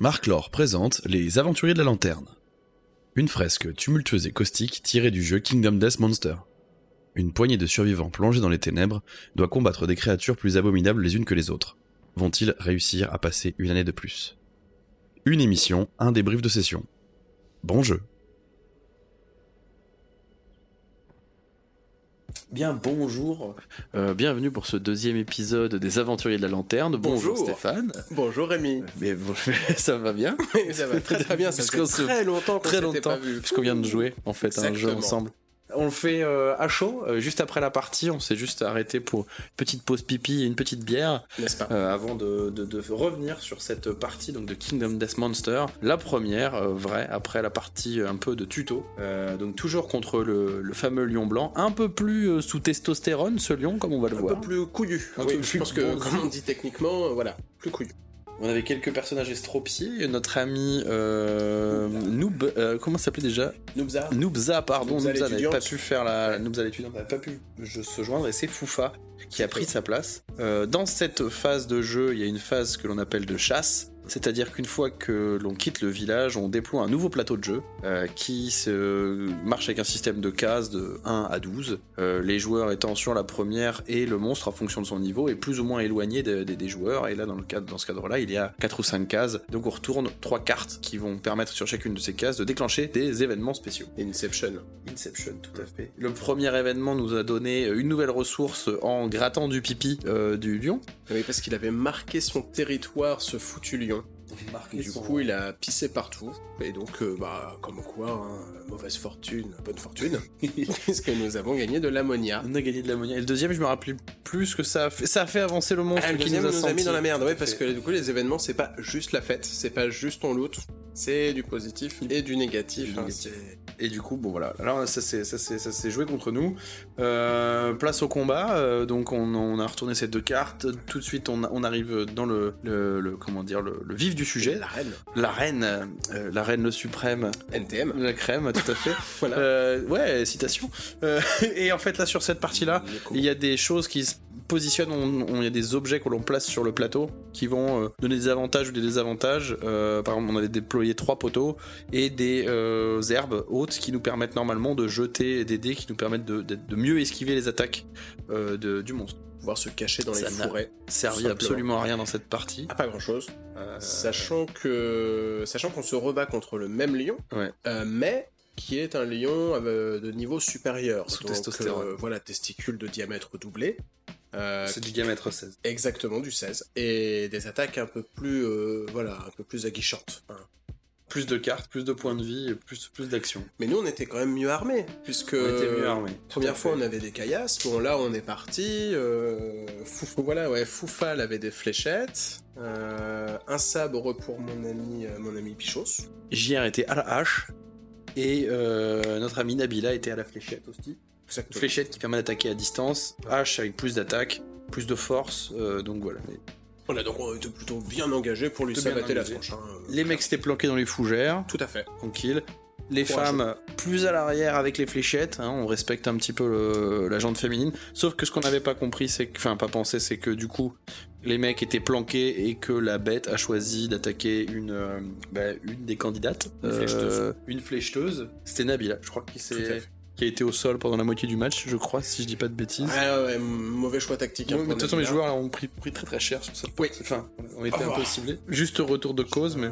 Marc Laure présente Les Aventuriers de la Lanterne. Une fresque tumultueuse et caustique tirée du jeu Kingdom Death Monster. Une poignée de survivants plongés dans les ténèbres doit combattre des créatures plus abominables les unes que les autres. Vont-ils réussir à passer une année de plus? Une émission, un débrief de session. Bon jeu Bien, bonjour. Euh, bienvenue pour ce deuxième épisode des Aventuriers de la Lanterne. Bonjour, Bonjour. Stéphane. Bonjour Rémi. Mais bon, ça va bien ça va très très bien, ça fait très longtemps qu'on Très longtemps, pas vu. puisqu'on vient de jouer en fait un jeu ensemble. On le fait euh, à chaud, euh, juste après la partie. On s'est juste arrêté pour une petite pause pipi et une petite bière N'est-ce pas euh, avant de, de- de revenir sur cette partie donc de Kingdom Death Monster. La première, vraie, après la partie un peu de tuto. Donc toujours contre le, le fameux lion blanc, un peu plus sous testostérone ce lion, comme on va le Un voir. peu plus couillu. Un Oui, peu je pense que, comme on dit techniquement, voilà, plus couillu. On avait quelques personnages estropiés. Notre ami euh, Noob, euh, comment s'appelait déjà? Noobza. Noobza, pardon. Noobza Noobza n'avait pas pu faire la. Noobza l'étudiante n'avait pas pu se joindre et c'est Foufa qui a pris sa place. Euh, dans cette phase de jeu, il y a une phase que l'on appelle de chasse. C'est-à-dire qu'une fois que l'on quitte le village, on déploie un nouveau plateau de jeu euh, qui se marche avec un système de cases de 1 à 12. Euh, les joueurs étant sur la première et le monstre en fonction de son niveau est plus ou moins éloigné de- de- des joueurs. Et là, dans, le cadre, dans ce cadre-là, il y a 4 ou 5 cases. Donc on retourne 3 cartes qui vont permettre sur chacune de ces cases de déclencher des événements spéciaux. Inception. Inception, tout à fait. Le premier événement nous a donné une nouvelle ressource en grattant du pipi euh, du lion. Oui, parce qu'il avait marqué son territoire, ce foutu lion. Et du coup, il a pissé partout. Et donc, euh, bah, comme quoi, hein, mauvaise fortune, bonne fortune. Puisque nous avons gagné de l'ammonia. on a gagné de l'ammonia. Et le deuxième, je me rappelle plus ce que ça a fait. Ça a fait avancer le monstre Ah, le qui deuxième nous a, nous a mis dans la merde, ouais, parce que du coup, les événements, c'est pas juste la fête, c'est pas juste on loot, c'est du positif et du négatif. Du hein, négatif. Et du coup, bon voilà, là ça s'est joué contre nous. Euh, place au combat, euh, donc on, on a retourné ces deux cartes. Tout de suite, on, on arrive dans le, le- le- comment dire le, le vif du sujet. la reine. La reine, euh, la reine le suprême, NTM. la crème, tout à fait. Voilà. Ouais, citation. Et en fait, là, sur cette partie-là, il y a des choses qui se on- il y a des objets que l'on place sur le plateau qui vont euh, donner des avantages ou des désavantages. Euh, par exemple, on avait déployé trois poteaux et des euh, herbes hautes qui nous permettent normalement de jeter des dés qui nous permettent de, de- de mieux esquiver les attaques de- du monstre. pouvoir se cacher dans Ça les forêts. Servi absolument à rien dans cette partie. Ah, pas grand chose. Sachant que. Sachant qu'on se rebat contre le même lion, Ouais. mais qui est un lion de niveau supérieur. Sous Donc, testostérone. euh, voilà, testicules de diamètre doublé. Euh, c'est du diamètre 16. exactement du 16. Et des attaques un peu plus. euh, voilà, un peu plus aguichantes. hein. Plus de cartes, plus de points de vie, plus, plus d'action. Mais nous, on était quand même mieux armés, puisque On était mieux armés. première fois, on avait des caillasses. Bon, là, on est parti. Euh, voilà, ouais, Foufal avait des fléchettes, euh, un sabre pour mon ami, mon ami Pichos. JR était à la hache et euh, notre ami Nabila était à la fléchette aussi. Exactement. Fléchette qui permet d'attaquer à distance, hache avec plus d'attaque, plus de force, euh, donc voilà. Mais Voilà, donc on était plutôt bien engagés pour lui sabater la tronche. hein, euh, Les mecs s'étaient planqués dans les fougères, Tout à fait. tranquille. Les Courageux. femmes plus à l'arrière avec les fléchettes, hein, on respecte un petit peu le- la jante féminine. Sauf que ce qu'on n'avait pas compris, c'est que, enfin pas pensé, c'est que du coup les mecs étaient planqués et que la bête a choisi d'attaquer une, euh, bah, une des candidates, Une flécheteuse. une flécheteuse. C'était Nabila, je crois qui Tout à s'est fait. Qui a été au sol pendant la moitié du match, je crois, si je dis pas de bêtises. Ouais, ouais, ouais, mauvais choix tactique. hein, Ouais, mais de toute façon, les joueurs ont pris, pris très très cher sur ça. Oui. Enfin, on était Au un peu ciblés. Juste retour de cause, mais.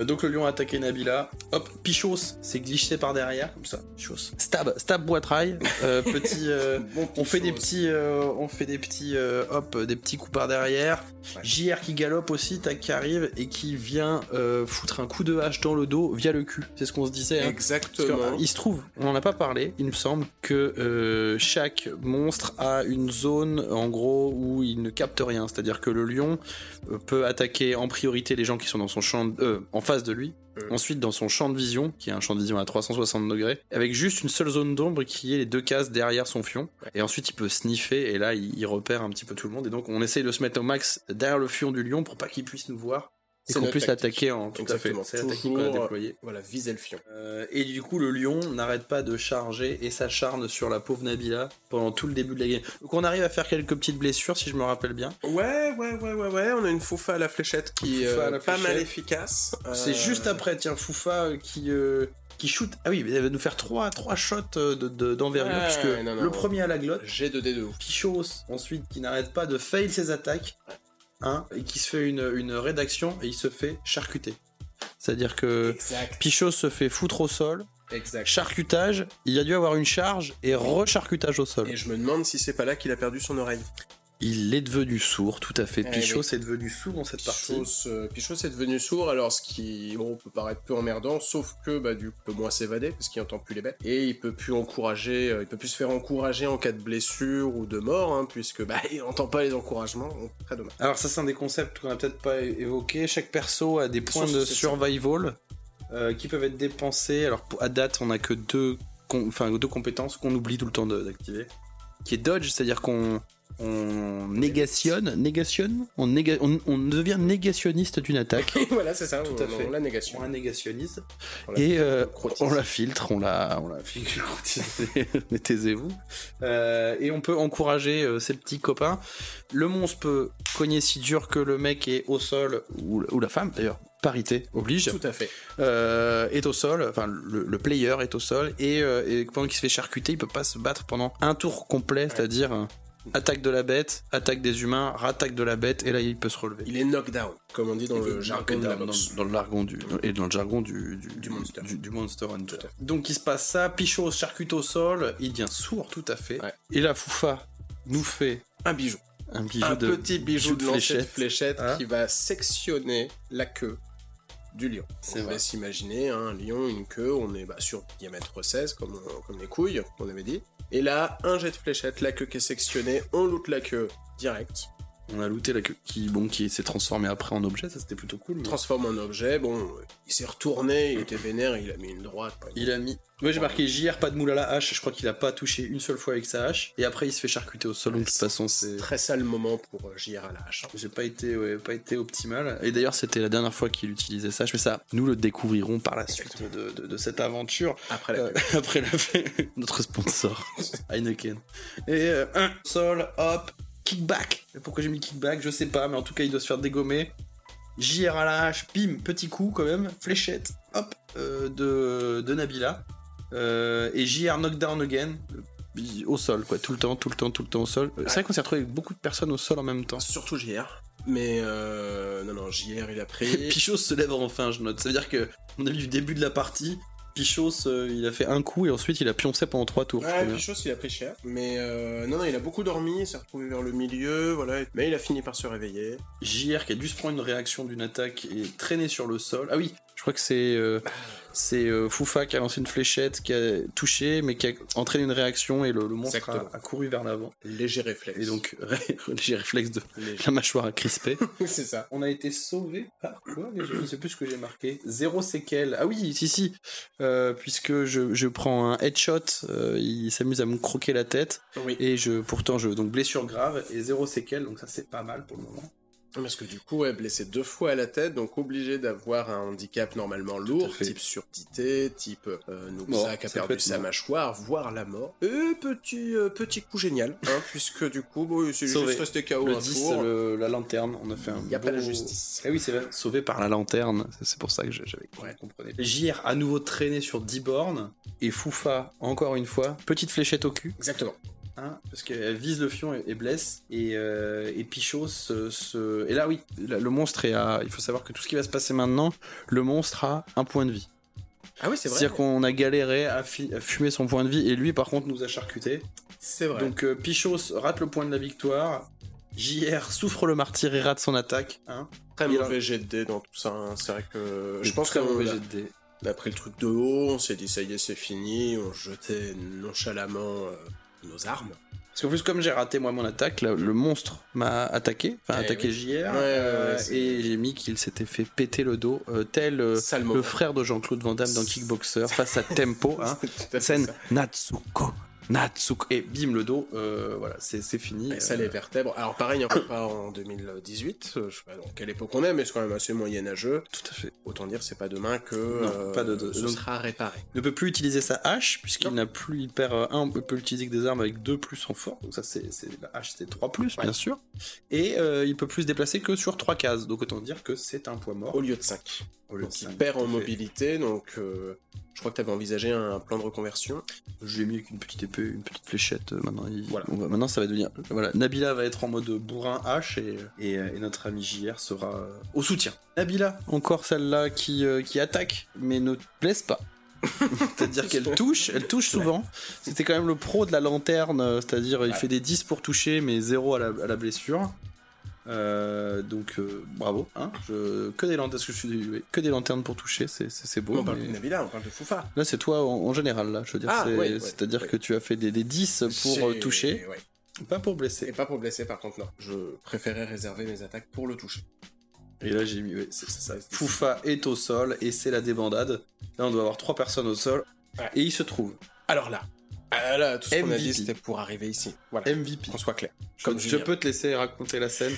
Euh, Donc le lion a attaqué Nabila. Hop, Pichos s'est glissé par derrière, comme ça. Pichos. Stab, stab boitrail. Euh, petit. euh, bon on fait des petits, euh, on fait des petits, euh, hop, des petits coups par derrière. Ouais. JR qui galope aussi, tac qui arrive et qui vient euh, foutre un coup de hache dans le dos via le cul. C'est ce qu'on se disait. Hein. Que, Exactement. euh, il se trouve, on n'en a pas parlé, il me semble que euh, chaque monstre a une zone en gros où il ne capte rien. C'est-à-dire que le lion euh, peut attaquer en priorité les gens qui sont dans son champ, de- euh, en face de lui. Ensuite, dans son champ de vision, qui est un champ de vision à 360 degrés, avec juste une seule zone d'ombre qui est les deux cases derrière son fion. Et ensuite, il peut sniffer et là, il, il repère un petit peu tout le monde. Et donc, on essaye de se mettre au max derrière le fion du lion pour pas qu'il puisse nous voir. Et qu'on puisse l'attaquer en tout fait. C'est la technique qu'on a déployée. Voilà, viser le fion. Euh, et du coup, le lion n'arrête pas de charger et s'acharne sur la pauvre Nabila pendant tout le début de la game. Donc on arrive à faire quelques petites blessures, si je me rappelle bien. Ouais, ouais, ouais, ouais, ouais. On a une Foufa à la fléchette qui est euh, pas mal efficace. C'est juste après, tiens, Foufa qui qui shoot. Ah oui, elle va nous faire trois, trois shots d'envergure, de, puisque le premier à la glotte. J'ai 2 d de Pichos, ensuite, qui n'arrête pas de fail ses attaques. Hein, et qui se fait une, une, rédaction et il se fait charcuter. C'est-à-dire que Pichos se fait foutre au sol, Exact. Charcutage, il a dû avoir une charge et recharcutage au sol. Et je me demande si c'est pas là qu'il a perdu son oreille. Il est devenu sourd, tout à fait. Eh Pichos est devenu sourd dans cette partie. Euh, Pichos est devenu sourd, alors ce qui peut paraître peu emmerdant, sauf que bah, du coup, il peut moins s'évader parce qu'il entend plus les bêtes et il peut plus encourager, euh, il peut plus se faire encourager en cas de blessure ou de mort, hein, puisque bah il entend pas les encouragements. très dommage. Alors ça c'est un des concepts qu'on a peut-être pas évoqué. Chaque perso a des points de survival euh, qui peuvent être dépensés. Alors à date on a que deux, enfin deux compétences qu'on oublie tout le temps d'activer, qui est dodge, c'est-à-dire qu'on on négationne, négationne, on, on, devient négationniste d'une attaque. voilà, c'est ça, tout à fait. On la négation. On la négationnise. et euh, on la filtre, on la, on la filtre, mais taisez-vous. Euh, et on peut encourager euh, ses petits copains. Le monstre peut cogner si dur que le mec est au sol, ou, la femme d'ailleurs, parité oblige. Tout à fait. est au sol, enfin le, player est au sol et, pendant qu'il se fait charcuter, il peut pas se battre pendant un tour complet, c'est-à-dire attaque de la bête, attaque des humains, rattaque de la bête, et là il peut se relever. Il est knockdown, comme on dit dans le jargon Dans, le jargon du et dans le jargon du, du, monster. Du, monster hunter. Donc il se passe ça, Pichot charcute au sol, il devient sourd tout à fait. Et la Foufa nous fait un bijou. Un bijou un de petit bijou de, fléchette, fléchette hein qui va sectionner la queue du lion. On va s'imaginer un lion, une queue, on est bah, sur diamètre 16 comme, comme les couilles, on avait dit. Et là, un jet de fléchette, la queue qui est sectionnée, on loot la queue direct. On a looté la queue qui, bon, qui s'est transformée après en objet, ça c'était plutôt cool. Transforme en objet, bon, il s'est retourné, il était vénère, il a mis une droite. Il a mis. Moi j'ai marqué JR, pas de moule à la hache, je crois qu'il a pas touché une seule fois avec sa hache, et après il se fait charcuter au sol, donc de toute façon c'est. Très sale moment pour euh, JR à la hache. Hein. J'ai pas été, ouais, pas été optimal, et d'ailleurs c'était la dernière fois qu'il utilisait ça, mais ça, nous le découvrirons par la suite de, cette aventure. Après la, euh, après la notre sponsor, Heineken. Et euh, un sol, hop, kickback. Pourquoi j'ai mis kickback, je sais pas, mais en tout cas, il doit se faire dégommer. JR à la hache, bim, petit coup quand même, fléchette, hop, euh, de, de Nabila. Euh, et JR knockdown again, euh, au sol, quoi, tout le temps, tout le temps, tout le temps au sol. C'est vrai qu'on s'est retrouvé avec beaucoup de personnes au sol en même temps. Surtout JR. Mais non, non, JR il a pris. Pichot se lève enfin, je note. Ça veut dire que, on a vu du début de la partie, Pichos, euh, il a fait un coup et ensuite il a pioncé pendant trois tours. Ouais, Pichos, il a pris cher. Mais euh, non, non, il a beaucoup dormi, il s'est retrouvé vers le milieu, voilà. Mais il a fini par se réveiller. JR qui a dû se prendre une réaction d'une attaque et traîner sur le sol. Ah oui, je crois que c'est euh, c'est euh, Foufa qui a lancé une fléchette, qui a touché, mais qui a entraîné une réaction et le, monstre a, couru vers l'avant. Léger réflexe. Et donc, léger réflexe de la mâchoire à crisper. c'est ça. On a été sauvé par quoi Je ne sais plus ce que j'ai marqué. Zéro séquelle. Ah oui, si, si. Euh, puisque je, prends un headshot, il s'amuse à me croquer la tête. Oui. Et je, pourtant, je, donc blessure grave et zéro séquelle, donc ça c'est pas mal pour le moment. Parce que du coup, est blessé deux fois à la tête, donc obligé d'avoir un handicap normalement lourd, type surdité, type euh, qui a perdu sa mâchoire, voire la mort. Et petit, euh, petit coup génial, hein, puisque du coup, bon, c'est juste resté KO le 10, la lanterne, on a fait un Il n'y a pas la justice. Ah oui, c'est vrai, sauvé par la lanterne, c'est pour ça que j'avais ouais. compris. JR à nouveau traîné sur 10 bornes, et Foufa, encore une fois, petite fléchette au cul. Exactement. Hein, parce qu'elle vise le fion et, blesse. Et, euh, et Pichot se, Et là, oui, le monstre est à. Il faut savoir que tout ce qui va se passer maintenant, le monstre a un point de vie. Ah oui, c'est vrai. C'est-à-dire qu'on a galéré à, fumer son point de vie et lui, par contre, nous a charcuté. C'est vrai. Donc euh, Pichot rate le point de la victoire. JR souffre le martyr et rate son attaque. Hein. Très mauvais jet de dans tout ça. Hein. C'est vrai que. Je pense très mauvais jet de. Après le truc de haut, on s'est dit ça y est, c'est fini. On jetait nonchalamment. Euh, nos armes. Parce qu'en plus, comme j'ai raté moi mon attaque, le, monstre m'a attaqué, enfin eh attaqué JR, euh, et j'ai mis qu'il s'était fait péter le dos, euh, tel euh, le frère de Jean-Claude Van Damme dans Kickboxer face à Tempo, hein, scène Natsuko. Natsuk. Et bim, le dos, euh, voilà, c'est fini. Et ça, les vertèbres. Alors, pareil, on pas en 2018. euh, Je sais pas dans quelle époque on est, mais c'est quand même assez moyenâgeux. Tout à fait. Autant dire, c'est pas demain que Non, euh, pas de- de- ce sera réparé. Ne peut plus utiliser sa hache, puisqu'il n'a plus, il perd euh, un, on peut l'utiliser que des armes avec 2 plus en force. Donc ça, c'est, la hache, c'est 3 plus, Ouais. bien sûr. Et euh, il peut plus se déplacer que sur 3 cases. Donc autant dire que c'est un poids mort. Au lieu de 5. Au lieu de Donc, il perd en mobilité, donc euh, je crois que tu avais envisagé un plan de reconversion. Je lui ai mis avec une petite épée, une petite fléchette. euh, Maintenant, il- Voilà. va- maintenant ça va devenir. Voilà, Nabila va être en mode bourrin hache et, et, euh, et notre ami JR sera euh, au soutien. Nabila, encore celle-là qui, euh, qui attaque, mais ne blesse pas. c'est-à-dire qu'elle touche, elle touche souvent. C'était quand même le pro de la lanterne, c'est-à-dire il Ouais. fait des 10 pour toucher, mais 0 à la, à la blessure. Euh, donc euh, bravo, hein. Je- que des lanternes, que je suis oui, que des lanternes pour toucher, c'est, beau. on parle mais- plus de Nabila, on parle de Foufa. Là, c'est toi en, en général, là. Je veux dire, Ah, c'est, ouais, ouais, c'est-à-dire ouais. que tu as fait des, des 10 pour euh, toucher, pas pour Et blesser. pas pour blesser, par contre, non. Je préférais réserver mes attaques pour le toucher. Et là, j'ai mis, ouais, c'est, ça. Foufa est au sol et c'est la débandade. Là, on doit avoir trois personnes au sol. Et il se trouve Alors là, ah là tout ce qu'on a MVP. dit, c'était pour arriver ici. Voilà, MVP. qu'on soit clair. Je, Comme je Julien. peux te laisser raconter la scène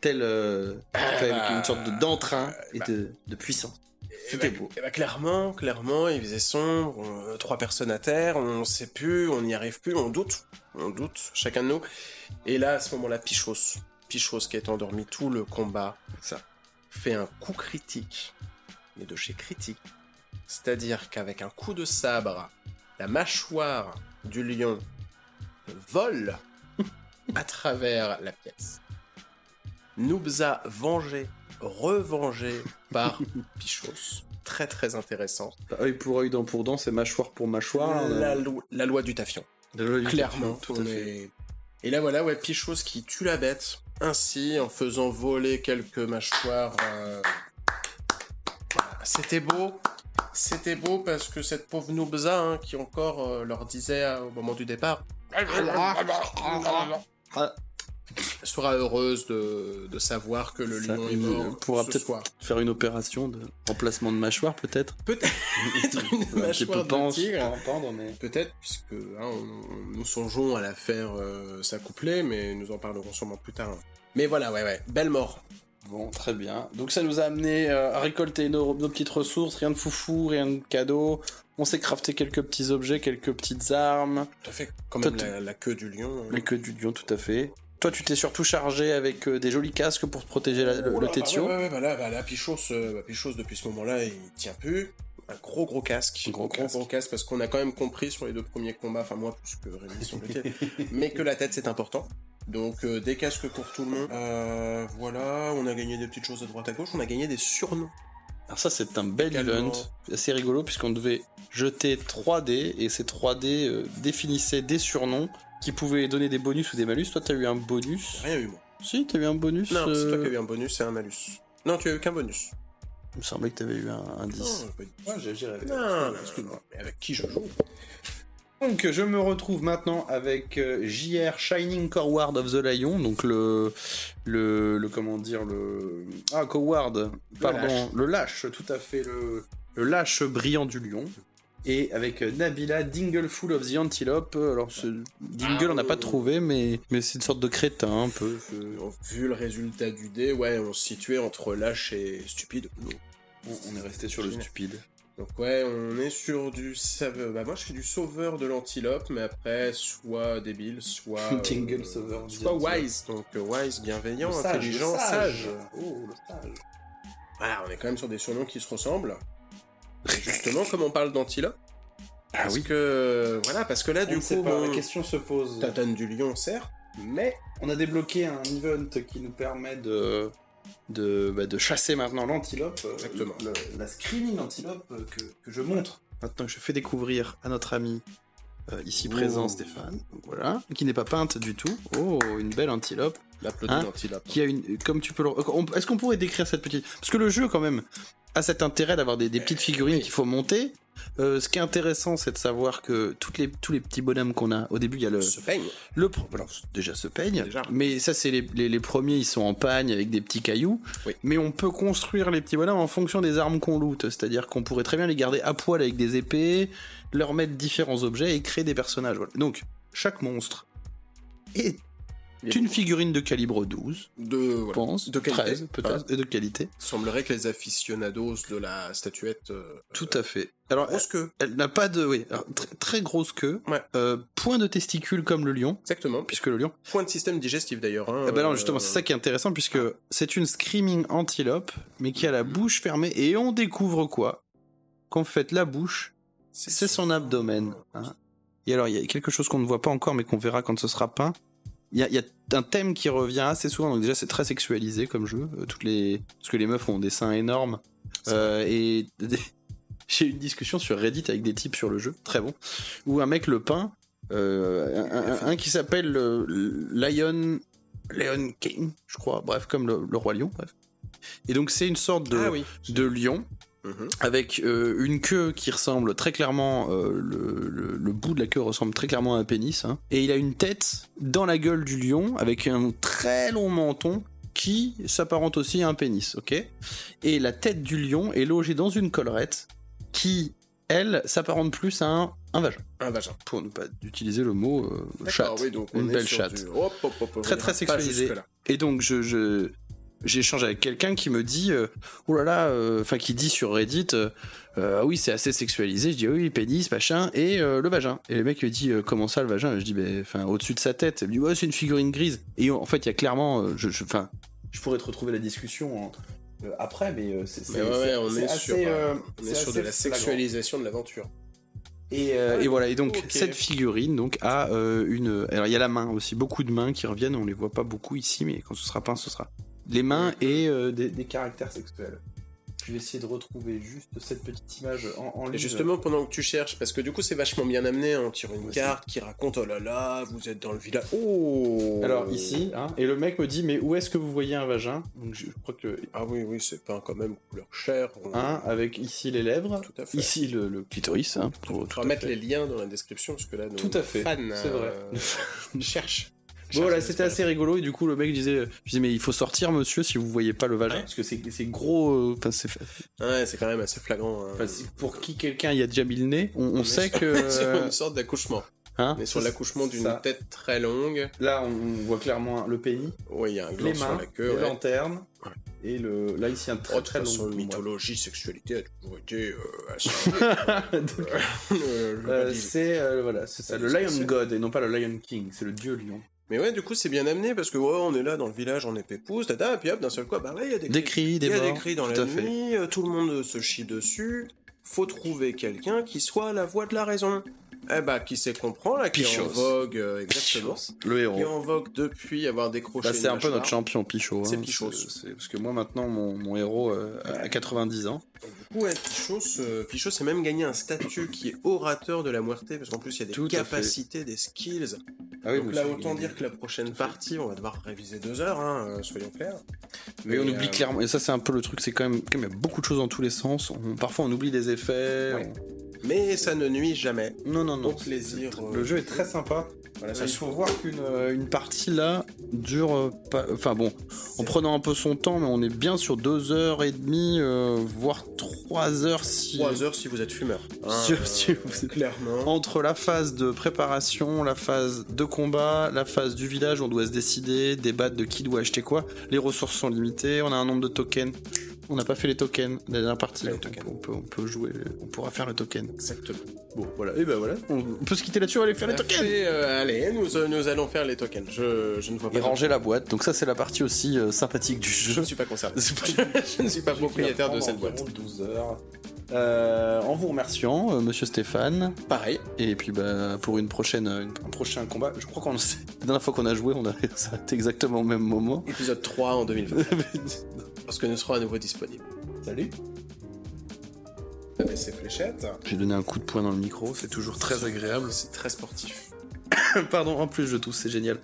telle euh, fait avec une sorte de, d'entrain et bah. de, de puissance. Eh C'était ben, beau. eh ben, clairement, clairement, il faisait sombre, on- trois personnes à terre, on sait plus, on n'y arrive plus, on doute, on doute, chacun de nous. Et là, à ce moment-là, Pichos, Pichos qui est endormi tout le combat, Ça. fait un coup critique, mais de chez critique. C'est-à-dire qu'avec un coup de sabre, la mâchoire du lion vole à travers la pièce. Noobza vengé, revengé par Pichos. Très très intéressant. Œil pour œil, dent pour dent, c'est mâchoire pour mâchoire. la, lo- la loi du tafion. La loi du Clairement. tout à on fait. est- Et là voilà, ouais, Pichos qui tue la bête, ainsi en faisant voler quelques mâchoires. euh, voilà. C'était beau. C'était beau parce que cette pauvre Noobza, hein, qui encore euh, leur disait euh, au moment du départ, sera heureuse de, de savoir que le Ça, lion est mort pourra ce peut-être faire une opération de remplacement de mâchoire, peut-être. Peut-être une mâchoire de tigre. mais... Peut-être, puisque hein, on- nous songeons à la faire euh, s'accoupler, mais nous en parlerons sûrement plus tard. Mais voilà, ouais, ouais, belle mort. Bon, très bien. Donc ça nous a amené euh, à récolter nos, nos petites ressources, rien de foufou, rien de cadeau. On s'est crafté quelques petits objets, quelques petites armes, Tout à fait, quand Toi, même tu- la, la queue du lion. hein. les queues du lion, tout à fait. Toi, tu t'es surtout chargé avec euh, des jolis casques pour te protéger la- le, Oh le là, tétio. Ouais, ouais, ouais, bah là, bah là, Pichos, euh, bah, Pichos, depuis ce moment-là, il tient plus. Un gros gros casque. Un gros gros, casque. gros casque, parce qu'on a quand même compris sur les deux premiers combats, enfin moi plus que Rémi sur le tir, mais que la tête c'est important. Donc euh, des casques pour tout le monde. Euh, voilà, on a gagné des petites choses à droite à gauche, on a gagné des surnoms. Alors ça, c'est un bel Également. event, assez rigolo, puisqu'on devait jeter 3D, et ces 3D euh, définissaient des surnoms qui pouvaient donner des bonus ou des malus. Toi, t'as eu un bonus Rien eu moi. Si, t'as eu un bonus Non, c'est toi euh, qui as eu un bonus et un malus. Non, tu as eu qu'un bonus. Il me semblait que t'avais eu un, un 10. Non, dit. j'ai, rêvé. Non, non, excuse-moi. Mais avec qui je joue? Donc je me retrouve maintenant avec euh, JR Shining Coward of the Lion, donc le le, le comment dire le ah Coward, pardon, lâche. le lâche, tout à fait le le lâche brillant du lion. Et avec euh, Nabila, Dingleful of the Antelope. Alors, ce Dingle, on n'a pas trouvé, mais, mais c'est une sorte de crétin, un peu. Vu le résultat du dé, ouais, on se situait entre lâche et stupide. On, on est resté sur le stupide. Donc ouais, on est sur du... save- Bah moi je fais du sauveur de l'antilope, mais après soit débile, soit... euh, sauveur Soit wise, donc euh, wise, bienveillant, Le sage, intelligent, le sage. Oh, le sage. Voilà, on est quand même sur des surnoms qui se ressemblent. Et justement, comme on parle d'antilope, Ah parce oui. que... Voilà, parce que là, du On coup, pas, bon, la question se pose. Tatane du lion, certes, mais... On a débloqué un event qui nous permet de, de, bah, de chasser maintenant l'antilope. euh, la screaming antilope euh, que, que je montre. Maintenant que je fais découvrir à notre ami euh, ici présent. Stéphane. Donc voilà. Qui n'est pas peinte du tout. Oh, une belle antilope. Hein. Qui a une. Comme tu peux le. Est-ce qu'on pourrait décrire cette petite. Parce que le jeu, quand même. a cet intérêt d'avoir des, des petites figurines qu'il faut monter. Euh, ce qui est intéressant, c'est de savoir que toutes les, tous les petits bonhommes qu'on a, au début, il y a le. Se peigne. le alors, déjà se peigne, Déjà. mais ça, c'est les, les, les premiers, ils sont en pagne avec des petits cailloux. Oui. Mais on peut construire les petits bonhommes en fonction des armes qu'on loot. C'est-à-dire qu'on pourrait très bien les garder à poil avec des épées, leur mettre différents objets et créer des personnages. Voilà. Donc, chaque monstre est une figurine de calibre 12, De, voilà. pense, De qualité. 13 peut-être, et de qualité. Semblerait que les aficionados de la statuette. euh, Tout à fait. Alors, grosse queue. elle n'a pas de... Oui, alors, très grosse queue, Ouais. euh, point de testicule comme le lion, Exactement. puisque le lion Point de système digestif d'ailleurs. Hein, Eh ben non, euh, justement, c'est ça qui est intéressant puisque c'est une screaming antilope, mais qui a la bouche fermée et on découvre quoi? Qu'en fait, la bouche, c'est son abdomen. hein. Et alors, il y a quelque chose qu'on ne voit pas encore, mais qu'on verra quand ce sera peint. Il y a, il y a un thème qui revient assez souvent, donc déjà c'est très sexualisé comme jeu, euh, toutes les... parce que les meufs ont des seins énormes. Euh, et j'ai eu une discussion sur Reddit avec des types sur le jeu, très bon, où un mec le peint, euh, un, un- un qui s'appelle euh, Lion, Lion King, je crois, bref, comme le, le roi lion, bref. Et donc c'est une sorte de, Ah oui. de lion Mhm. avec euh, une queue qui ressemble très clairement, euh, le, le- le bout de la queue ressemble très clairement à un pénis, hein. et il a une tête dans la gueule du lion avec un très long menton qui s'apparente aussi à un pénis, ok? Et la tête du lion est logée dans une collerette qui, elle, s'apparente plus à un, un vagin, Un vagin. pour ne pas utiliser le mot euh, D'accord, chatte, oui, donc on une belle chatte. du- Très, très pas sexualisé. jusque-là. Et donc je, je j'ai échangé avec quelqu'un qui me dit euh, oh là là euh, enfin qui dit sur Reddit ah oui c'est assez sexualisé. Je dis oui pénis machin et le vagin. Et le mec me dit comment ça le vagin? Je dis ben enfin au-dessus de sa tête. Il me dit ouais c'est une figurine grise. Et en fait il y a clairement je je- enfin je, pourrais te retrouver la discussion en- après mais c'est ouais, ouais, on est sur, euh, on est c'est sur de la flagrant. sexualisation de l'aventure. Et, euh, et voilà, et donc cette figurine donc a euh, une. Alors il y a la main aussi, beaucoup de mains qui reviennent, on les voit pas beaucoup ici, mais quand ce sera peint, ce sera les mains et euh, des, des caractères sexuels. Je vais essayer de retrouver juste cette petite image en, en Et ligne. justement, pendant que tu cherches, parce que du coup, c'est vachement bien amené, hein, on tire une Ouais, carte qui raconte oh là là, vous êtes dans le village. Oh Alors ici, hein, et le mec me dit mais où est-ce que vous voyez un vagin? Donc je crois que Ah oui, oui, c'est peint quand même couleur chair. on- un avec ici les lèvres, Tout à fait. ici le, le clitoris. Hein, pour- On va mettre fait. les liens dans la description, parce que là, nos Tout à fait, fans c'est vrai. euh, cherchent. Bon, voilà, c'était assez rigolo et du coup le mec disait, je disais mais il faut sortir monsieur si vous voyez pas le vagin Ouais. parce que c'est c'est gros, euh, enfin c'est Ouais, c'est quand même assez flagrant. hein. Enfin, pour qui quelqu'un y a déjà mis le nez, on, on sait sur- que. sur une sorte d'accouchement. hein, est sur ça, l'accouchement d'une ça. tête très longue. Là, on voit clairement le pénis, Oui, il y a un gland les sur mains, la queue. les ouais. lanternes, Ouais. et le. Là, ici, un Oh, très de toute très long. façon, mythologie, sexualité a toujours été euh, assez. Euh, je euh, c'est euh, voilà, c'est ça, le Lion c'est. God et non pas le Lion King, c'est le dieu lion. Mais ouais, du coup, c'est bien amené parce que ouais, on est là dans le village, on est pépouze, tata, et puis hop, d'un seul coup, bah ouais, il y a des Des cris, des Il y a des cris dans la nuit, euh, tout le monde se chie dessus. Faut trouver quelqu'un qui soit la voix de la raison. Eh bah, qui sait comprend, là, qui est en vogue, euh, exactement. Le Qui est héros. en vogue depuis avoir décroché. Bah, c'est un peu notre champion Pichot. C'est hein, Pichos. c'est- Parce que moi maintenant mon, mon héros euh, a 90 ans. Du coup, ouais, Pichos, euh, Pichos a même gagné un statut qui est orateur de la muerte, parce qu'en plus, il y a des Tout capacités, des skills. Ah Donc là, autant dire que la prochaine partie, on va devoir réviser deux heures, hein, euh, soyons clairs. Mais on oublie clairement, et ça c'est un peu le truc, c'est quand même, quand même il y a beaucoup de choses dans tous les sens. On- parfois on oublie des effets. Ouais. Mais ça ne nuit jamais. on- Non, non, non. Au plaisir, euh, Le jeu est très sympa. Voilà, il faut voir qu'une euh, une partie là dure euh, pas. Enfin bon, en prenant un peu son temps, mais on est bien sur deux heures et demie, euh, voire trois heures si. Trois heures si vous êtes fumeur. Hein, Si- euh, si vous êtes- Clairement. Entre la phase de préparation, la phase de combat, la phase du village, on doit se décider, débattre de qui doit acheter quoi. Les ressources sont limitées, on a un nombre de tokens. On n'a pas fait les tokens la dernière partie. Les donc tokens. On, peut, on peut jouer, on pourra faire le token. Exactement. Bon, voilà. Et ben voilà, on, on peut se quitter là-dessus, on va aller faire les tokens. Euh, allez, nous, euh, nous allons faire les tokens. Je, je ne vois pas. Et ranger la boîte. Donc ça, c'est la partie aussi euh, sympathique du Je jeu. ne suis pas concerné. Je ne suis pas propriétaire de cette boîte. Environ 12 heures. Euh, en vous remerciant, euh, Monsieur Stéphane, Pareil. et puis bah, pour une prochaine, une- un prochain combat. Je crois qu'on sait. La dernière fois qu'on a joué, on a s'arrêté exactement au même moment. Épisode 3 en 2020. Lorsque nous serons à nouveau disponibles. Salut. Avec ces fléchettes. J'ai donné un coup de poing dans le micro, c'est toujours très agréable. C'est très sportif. Pardon, en plus je tousse, c'est génial.